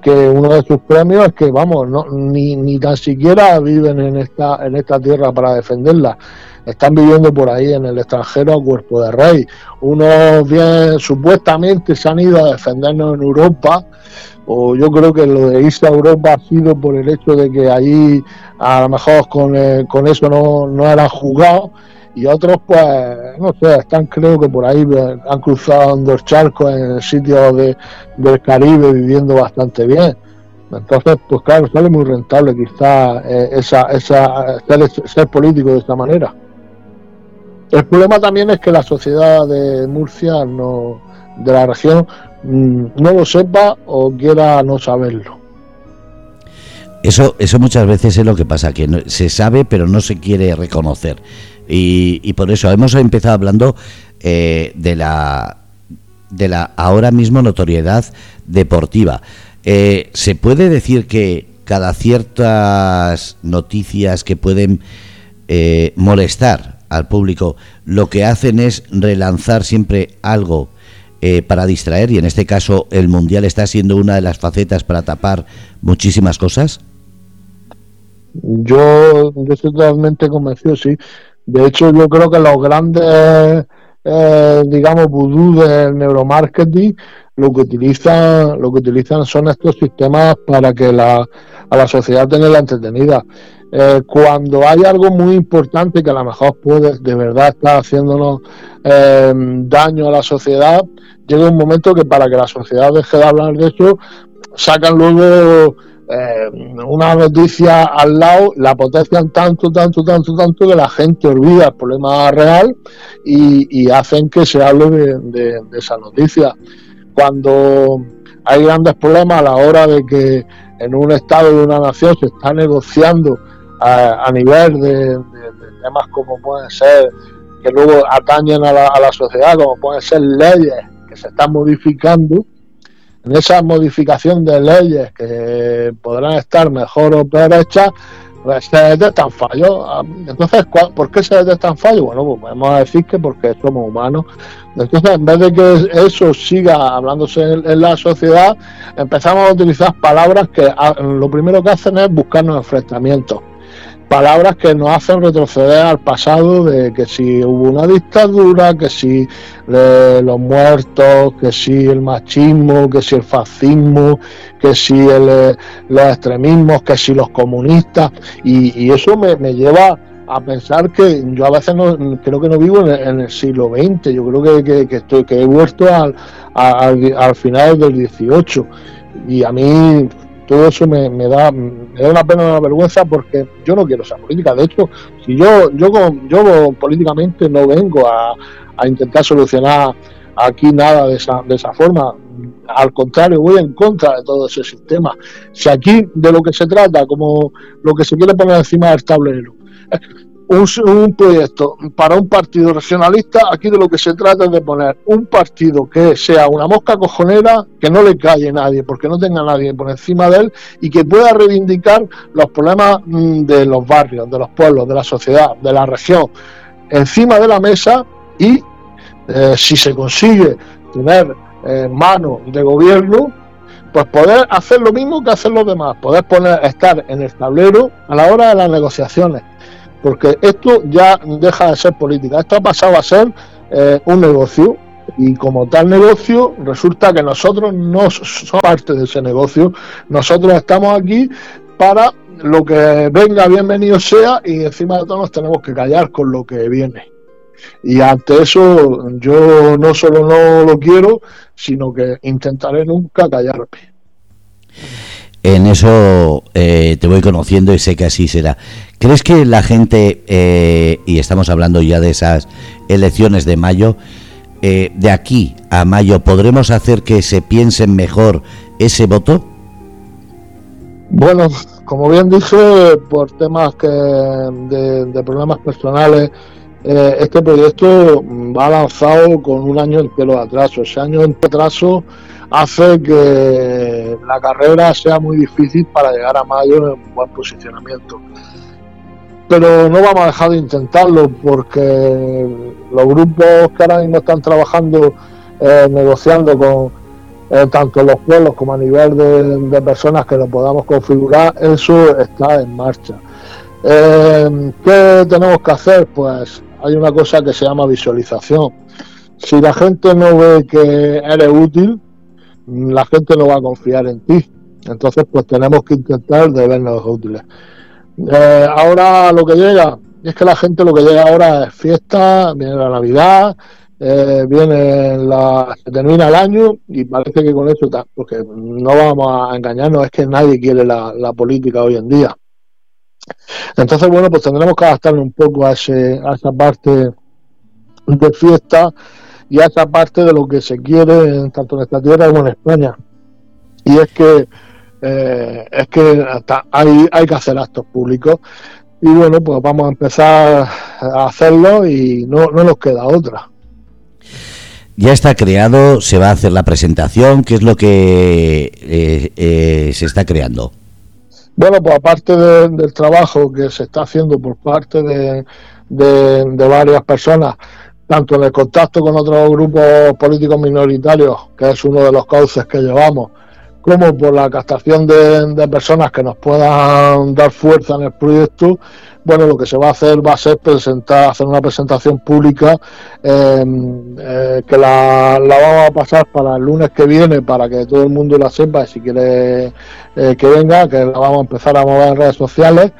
Speaker 2: que uno de sus premios es que, vamos, no, ni, ni tan siquiera viven en esta, en esta tierra para defenderla. Están viviendo por ahí en el extranjero a cuerpo de rey. Unos bien supuestamente se han ido a defendernos en Europa, o yo creo que lo de irse a Europa ha sido por el hecho de que allí a lo mejor con, eh, con eso no, no eran juzgados y otros pues no sé están creo que por ahí eh, han cruzado dos charcos en sitios de, del Caribe viviendo bastante bien. Entonces pues claro sale muy rentable quizá eh, esa esa ser, político de esta manera. El problema también es que la sociedad de Murcia no de la región no lo sepa o quiera no saberlo
Speaker 1: eso, eso muchas veces es lo que pasa, que se sabe pero no se quiere reconocer. Y, por eso hemos empezado hablando eh, de la de la ahora mismo notoriedad deportiva. Eh, ¿Se puede decir que cada ciertas noticias que pueden eh, molestar al público, lo que hacen es relanzar siempre algo eh, para distraer y en este caso el Mundial está siendo una de las facetas para tapar muchísimas cosas?
Speaker 2: Yo, estoy totalmente convencido, sí. De hecho, yo creo que los grandes, eh, digamos, vudú del neuromarketing lo que utilizan, lo que utilizan son estos sistemas para que la, a la sociedad tenga entretenida. Eh, cuando hay algo muy importante que a lo mejor puede de verdad estar haciéndonos eh, daño a la sociedad, llega un momento que para que la sociedad deje de hablar de eso, sacan luego eh, una noticia al lado, la potencian tanto, tanto, tanto, tanto que la gente olvida el problema real y, hacen que se hable de esa noticia. Cuando hay grandes problemas a la hora de que en un estado de una nación se está negociando a, nivel de, temas como pueden ser, que luego atañen a la, a la sociedad, como pueden ser leyes que se están modificando, en esa modificación de leyes que podrán estar mejor o peor hechas, pues se detectan fallos. Entonces, ¿por qué se detectan fallos? Bueno, pues podemos decir que porque somos humanos. Entonces, en vez de que eso siga hablándose en, la sociedad, empezamos a utilizar palabras que lo primero que hacen es buscarnos enfrentamientos palabras que nos hacen retroceder al pasado de que si hubo una dictadura, que si los muertos, que si el machismo, que si el fascismo, que si el, los extremismos, que si los comunistas, y, eso me, lleva a pensar que yo a veces no, creo que no vivo en el, siglo XX, yo creo que, estoy, que he vuelto al, al, al final del XVIII y a mí todo eso me, da, me da una pena, una vergüenza porque yo no quiero esa política. De hecho, si yo, yo, yo políticamente no vengo a, intentar solucionar aquí nada de esa, de esa forma. Al contrario, voy en contra de todo ese sistema. Si aquí de lo que se trata, como lo que se quiere poner encima del tablero, un, proyecto para un partido regionalista, aquí de lo que se trata es de poner un partido que sea una mosca cojonera, que no le calle nadie, porque no tenga nadie por encima de él y que pueda reivindicar los problemas mm, de los barrios, de los pueblos, de la sociedad, de la región, encima de la mesa y eh, si se consigue tener eh, mano de gobierno, pues poder hacer lo mismo que hacen los demás, poder poner, estar en el tablero a la hora de las negociaciones porque esto ya deja de ser política, esto ha pasado a ser eh, un negocio y como tal negocio resulta que nosotros no somos parte de ese negocio, nosotros estamos aquí para lo que venga bienvenido sea y encima de todo nos tenemos que callar con lo que viene. Y ante eso yo no solo no lo quiero, sino que intentaré nunca callarme.
Speaker 1: En eso eh, te voy conociendo y sé que así será. ¿Crees que la gente, eh, y estamos hablando ya de esas elecciones de mayo, eh, de aquí a mayo, ¿podremos hacer que se piensen mejor ese voto?
Speaker 2: Bueno, como bien dije, por temas que de, problemas personales, este proyecto va lanzado con un año entero de atraso. Ese año de atraso hace que la carrera sea muy difícil para llegar a mayo en buen posicionamiento. Pero no vamos a dejar de intentarlo porque los grupos que ahora mismo están trabajando, eh, negociando con eh, tanto los pueblos como a nivel de, personas que lo podamos configurar, eso está en marcha. Eh, ¿Qué tenemos que hacer? Pues hay una cosa que se llama visualización. Si la gente no ve que eres útil, la gente no va a confiar en ti. Entonces, pues tenemos que intentar de vernos útiles. Eh, ahora lo que llega, es que la gente lo que llega ahora es fiesta, viene la Navidad, eh, viene la, se termina el año y parece que con eso está, porque no vamos a engañarnos, es que nadie quiere la, política hoy en día. Entonces, bueno, pues tendremos que adaptarle un poco a, ese, a esa parte de fiesta y a esa parte de lo que se quiere tanto en esta tierra como en España. Y es que eh, es que hay, hay que hacer actos públicos y bueno, pues vamos a empezar a hacerlo y no, no nos queda otra.
Speaker 1: Ya está creado, se va a hacer la presentación, ¿qué es lo que eh, eh, se está creando?
Speaker 2: Bueno, pues aparte del trabajo que se está haciendo por parte de, de, varias personas, tanto en el contacto con otros grupos políticos minoritarios, que es uno de los cauces que llevamos, como por la captación de, personas que nos puedan dar fuerza en el proyecto, bueno, lo que se va a hacer va a ser presentar, hacer una presentación pública em, eh, que la, vamos a pasar para el lunes que viene para que todo el mundo la sepa y si quiere eh, que venga, que la vamos a empezar a mover en redes sociales,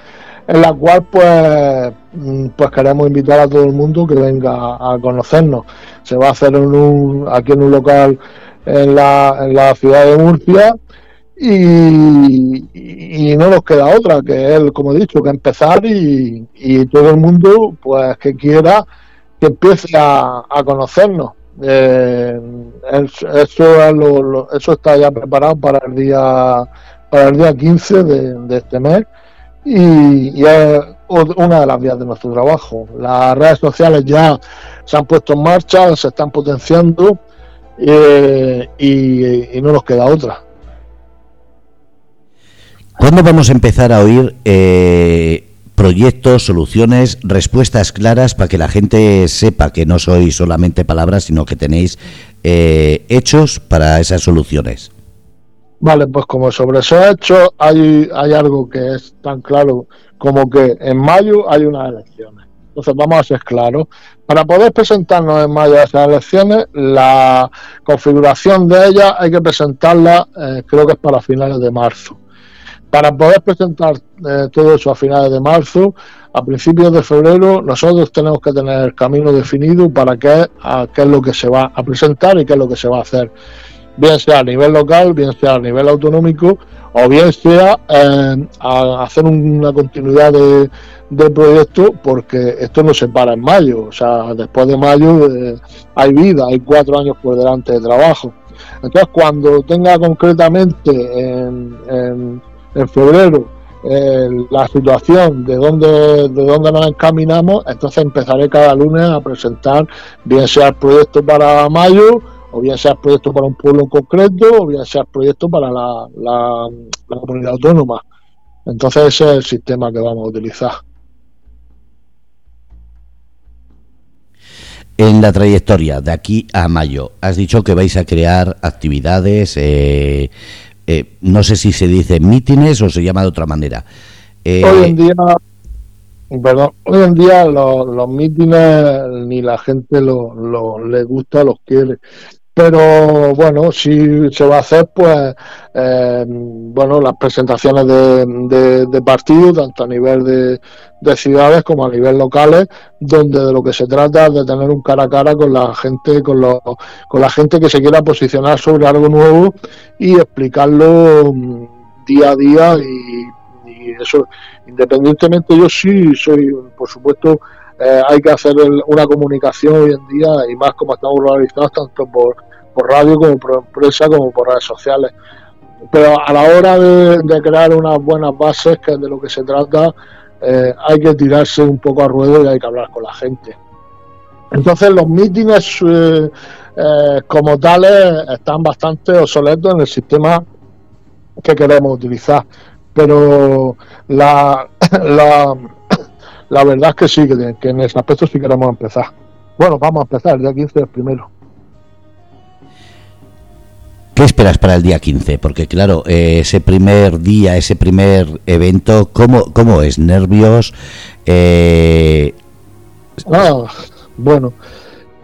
Speaker 2: en la cual pues, mm, pues queremos invitar a todo el mundo que venga a conocernos. Se va a hacer en un, aquí en un local en la, en la ciudad de Murcia y, no nos queda otra que él, como he dicho, que empezar y, todo el mundo pues que quiera que empiece a, conocernos. Eh, eso, eso está ya preparado para el día para el día 15 de, este mes y, es una de las vías de nuestro trabajo. Las redes sociales ya se han puesto en marcha, se están potenciando eh, y, no nos queda otra.
Speaker 1: ¿Cuándo vamos a empezar a oír eh, proyectos, soluciones, respuestas claras para que la gente sepa que no sois solamente palabras, sino que tenéis eh, hechos para esas soluciones?
Speaker 2: Vale, pues como sobre esos hechos hay, hay algo que es tan claro como que en mayo hay unas elecciones. Entonces vamos a ser claros. Para poder presentarnos en mayo a esas elecciones, la configuración de ellas hay que presentarla, eh, creo que es para finales de marzo. Para poder presentar eh, todo eso a finales de marzo, a principios de febrero, nosotros tenemos que tener el camino definido para qué, qué es lo que se va a presentar y qué es lo que se va a hacer. Bien sea a nivel local, bien sea a nivel autonómico, o bien sea eh, a hacer una continuidad de, del proyecto porque esto no se para en mayo, o sea, después de mayo eh, hay vida, hay cuatro años por delante de trabajo. Entonces, cuando tenga concretamente en, en, febrero eh, la situación de dónde, de dónde nos encaminamos, entonces empezaré cada lunes a presentar, bien sea el proyecto para mayo, o bien sea el proyecto para un pueblo en concreto, o bien sea el proyecto para la, la comunidad autónoma. Entonces ese es el sistema que vamos a utilizar.
Speaker 1: En la trayectoria de aquí a mayo, has dicho que vais a crear actividades, eh, eh, no sé si se dice mítines o se llama de otra manera.
Speaker 2: Eh, hoy en día, perdón, hoy en día los, mítines ni la gente lo, lo, le gusta, los quiere pero bueno, si se va a hacer, pues, eh, bueno, las presentaciones de, de, partidos, tanto a nivel de, ciudades como a nivel locales, donde de lo que se trata es de tener un cara a cara con la gente, con, con la gente que se quiera posicionar sobre algo nuevo y explicarlo mm, día a día y, y eso, independientemente yo sí soy, por supuesto, eh, hay que hacer una comunicación hoy en día y más como estamos realizados tanto por, por radio como por empresa como por redes sociales. Pero a la hora de, crear unas buenas bases, que es de lo que se trata, eh, hay que tirarse un poco a ruedo y hay que hablar con la gente. Entonces los mítines eh, como tales están bastante obsoletos en el sistema que queremos utilizar. Pero la, la la verdad es que sí, que, en ese aspecto sí queremos empezar. Bueno, vamos a empezar, el día 15 es primero.
Speaker 1: ¿Qué esperas para el día 15? Porque claro, eh, ese primer día, ese primer evento, ¿cómo, cómo es? ¿Nervios?
Speaker 2: Eh... Ah, bueno,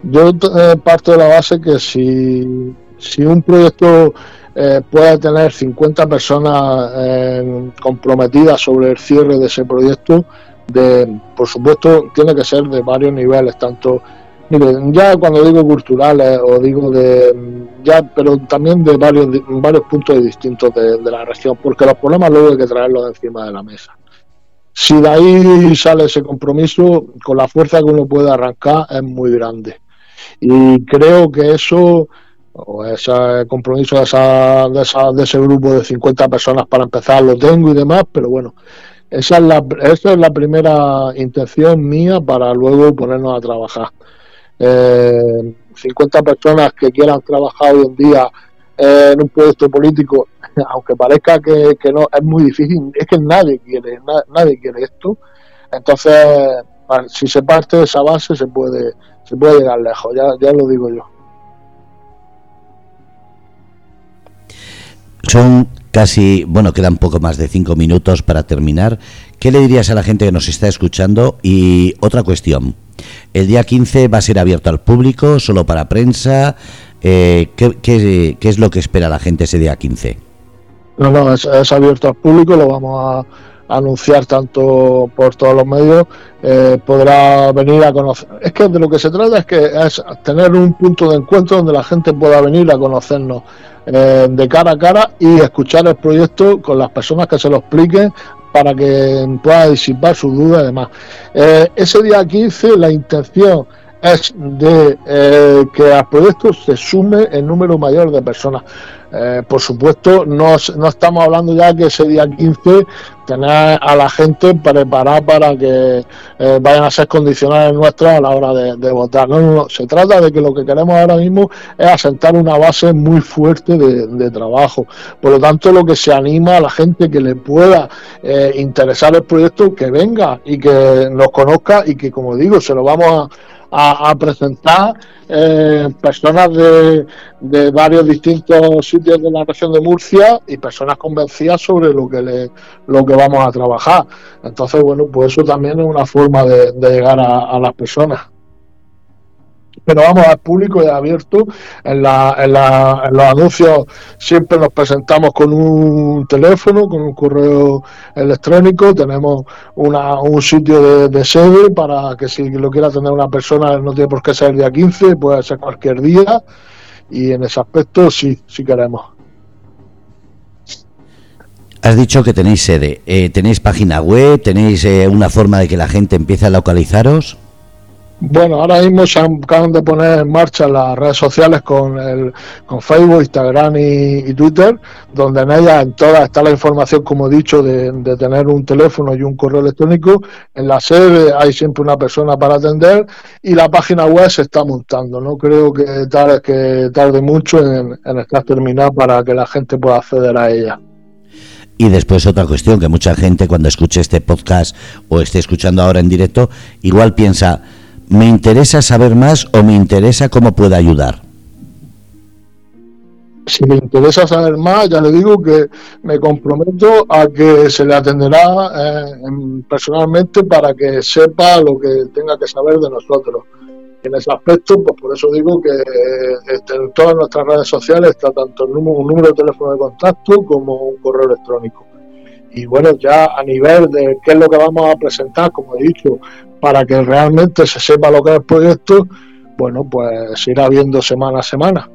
Speaker 2: yo eh, parto de la base que si, si un proyecto eh, puede tener 50 personas comprometidas sobre el cierre de ese proyecto, de, por supuesto, tiene que ser de varios niveles, tanto, ya cuando digo culturales o digo de, ya, pero también de varios, varios puntos distintos de, la región, porque los problemas luego hay que traerlos encima de la mesa. Si de ahí sale ese compromiso, con la fuerza que uno puede arrancar es muy grande. Y creo que eso, o ese compromiso de, esa, de, esa, de ese grupo de 50 personas para empezar, lo tengo y demás, pero bueno, esa es la, esa es la primera intención mía para luego ponernos a trabajar. Eh, 50 personas que quieran trabajar hoy en día en un proyecto político aunque parezca que, no, es muy difícil, es que nadie quiere, nadie quiere esto. Entonces, si se parte de esa base, se puede, se puede llegar lejos, ya, ya lo digo yo.
Speaker 1: Son casi, bueno, quedan poco más de cinco minutos para terminar. ¿Qué le dirías a la gente que nos está escuchando? Y otra cuestión, el día 15 va a ser abierto al público, solo para prensa. Eh, ¿qué, es lo que espera la gente ese día 15?
Speaker 2: No, no, es, abierto al público, lo vamos a anunciar tanto por todos los medios, eh, podrá venir a conocer. Es que de lo que se trata es que es tener un punto de encuentro donde la gente pueda venir a conocernos eh, de cara a cara y escuchar el proyecto con las personas que se lo expliquen para que pueda disipar sus dudas y demás. Eh, ese día 15 la intención es de eh, que al proyecto se sume el número mayor de personas. Eh, por supuesto, no, no, estamos hablando ya que ese día 15 tener a la gente preparada para que eh, vayan a ser condicionales nuestras a la hora de, votar. No, no, no, se trata de que lo que queremos ahora mismo es asentar una base muy fuerte de, trabajo. Por lo tanto, lo que se anima a la gente que le pueda interesar el proyecto, que venga y que nos conozca y que, como digo, se lo vamos a a, presentar eh, personas de, de, varios distintos sitios de la región de Murcia y personas convencidas sobre lo que le, lo que vamos a trabajar. Entonces, bueno, pues eso también es una forma de, llegar a las personas pero vamos al público y abierto. En, la, en, la, los anuncios siempre nos presentamos con un teléfono, con un correo electrónico, tenemos una, un sitio de, sede para que si lo quiera tener una persona no tiene por qué ser el día 15, puede ser cualquier día y en ese aspecto sí, sí queremos.
Speaker 1: Has dicho que tenéis sede, eh, tenéis página web, tenéis eh, una forma de que la gente empiece a localizaros.
Speaker 2: Bueno, ahora mismo se acaban de poner en marcha las redes sociales con, el, con Facebook, Instagram y, Twitter, donde en ellas en todas está la información, como he dicho, de, tener un teléfono y un correo electrónico. En la sede hay siempre una persona para atender y la página web se está montando. No creo que tarde, que tarde mucho en, en estar terminada para que la gente pueda acceder a ella.
Speaker 1: Y después otra cuestión, que mucha gente cuando escuche este podcast o esté escuchando ahora en directo, igual piensa, me interesa saber más o me interesa cómo puede ayudar.
Speaker 2: Si le interesa saber más, ya le digo que me comprometo a que se le atenderá eh, personalmente para que sepa lo que tenga que saber de nosotros. En ese aspecto, pues por eso digo que este, en todas nuestras redes sociales está tanto un número de teléfono de contacto como un correo electrónico. Y bueno, ya a nivel de qué es lo que vamos a presentar, como he dicho, para que realmente se sepa lo que es el proyecto, bueno, pues irá viendo semana a semana.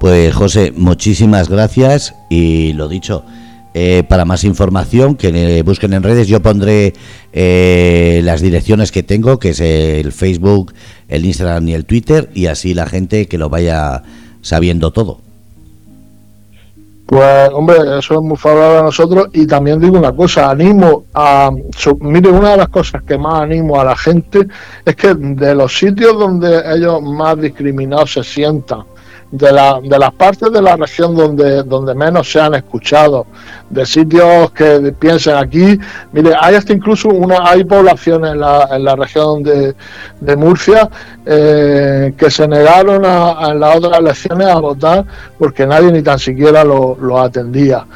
Speaker 1: Pues José, muchísimas gracias y lo dicho, eh, para más información que busquen en redes, yo pondré eh, las direcciones que tengo, que es el Facebook, el Instagram y el Twitter, y así la gente que lo vaya sabiendo todo.
Speaker 2: Pues, hombre, eso es muy favorable a nosotros. Y también digo una cosa, animo a. Mire, una de las cosas que más animo a la gente es que de los sitios donde ellos más discriminados se sientan, de, la, de las partes de la región donde, donde menos se han escuchado, de sitios que piensen aquí. Mire, hay hasta incluso una, hay poblaciones en la, en la región de, de Murcia eh, que se negaron a, las otras elecciones a votar porque nadie ni tan siquiera lo, lo atendía.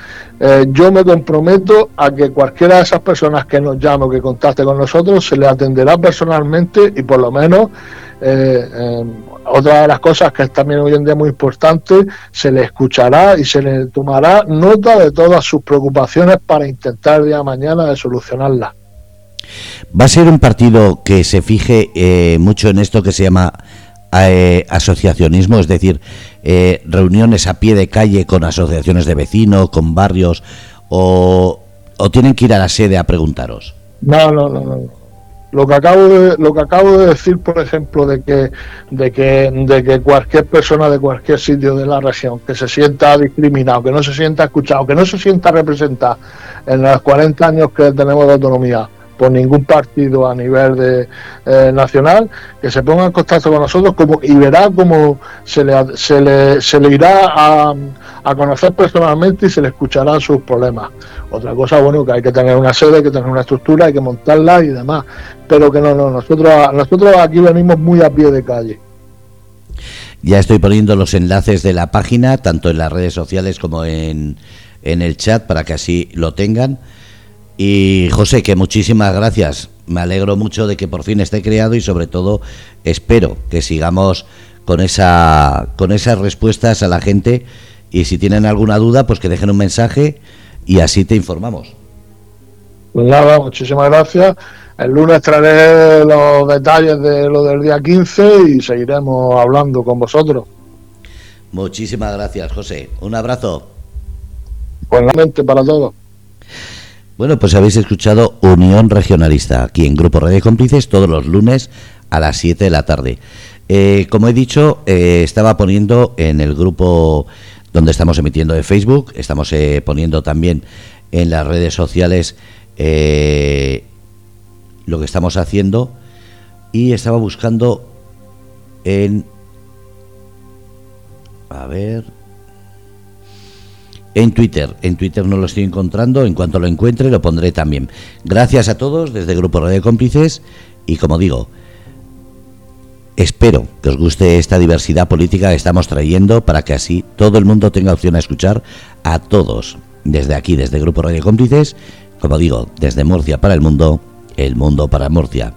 Speaker 2: Eh, yo me comprometo a que cualquiera de esas personas que nos llame o que contacte con nosotros se le atenderá personalmente y por lo menos eh, otra de las cosas que es también hoy en día muy importante, se le escuchará y se le tomará nota de todas sus preocupaciones para intentar día mañana de solucionarlas.
Speaker 1: ¿Va a ser un partido que se fije eh, mucho en esto que se llama eh, asociacionismo, es decir, eh, reuniones a pie de calle con asociaciones de vecinos, con barrios, o, o tienen que ir a la sede a preguntaros?
Speaker 2: No, no, no, no. Lo que acabo de, lo que acabo de decir, por ejemplo, de que, de que, de que cualquier persona de cualquier sitio de la región que se sienta discriminado, que no se sienta escuchado, que no se sienta representado en los 40 años que tenemos de autonomía, por ningún partido a nivel de, eh, nacional, que se ponga en contacto con nosotros como, y verá cómo se le, se le, se le irá a, a, conocer personalmente y se le escucharán sus problemas. Otra cosa, bueno, que hay que tener una sede, hay que tener una estructura, hay que montarla y demás, pero que no, no, nosotros, nosotros aquí venimos muy a pie de calle.
Speaker 1: Ya estoy poniendo los enlaces de la página, tanto en las redes sociales como en, en el chat, para que así lo tengan. Y José, que muchísimas gracias. Me alegro mucho de que por fin esté creado y sobre todo espero que sigamos con esa con esas respuestas a la gente y si tienen alguna duda, pues que dejen un mensaje y así te informamos.
Speaker 2: Pues nada, muchísimas gracias. El lunes traeré los detalles de lo del día 15 y seguiremos hablando con vosotros.
Speaker 1: Muchísimas gracias, José. Un abrazo.
Speaker 2: Buenamente para todos.
Speaker 1: Bueno, pues habéis escuchado Unión Regionalista aquí en Grupo Radio Cómplices todos los lunes a las 7 de la tarde. Eh, como he dicho, eh, estaba poniendo en el grupo donde estamos emitiendo de Facebook, estamos eh, poniendo también en las redes sociales lo que estamos haciendo y estaba buscando en... A ver, en Twitter. En Twitter no lo estoy encontrando, en cuanto lo encuentre lo pondré también. Gracias a todos desde Grupo Radio Cómplices y como digo, espero que os guste esta diversidad política que estamos trayendo para que así todo el mundo tenga opción a escuchar a todos desde aquí, desde Grupo Radio Cómplices, como digo, desde Murcia para el mundo, el mundo para Murcia.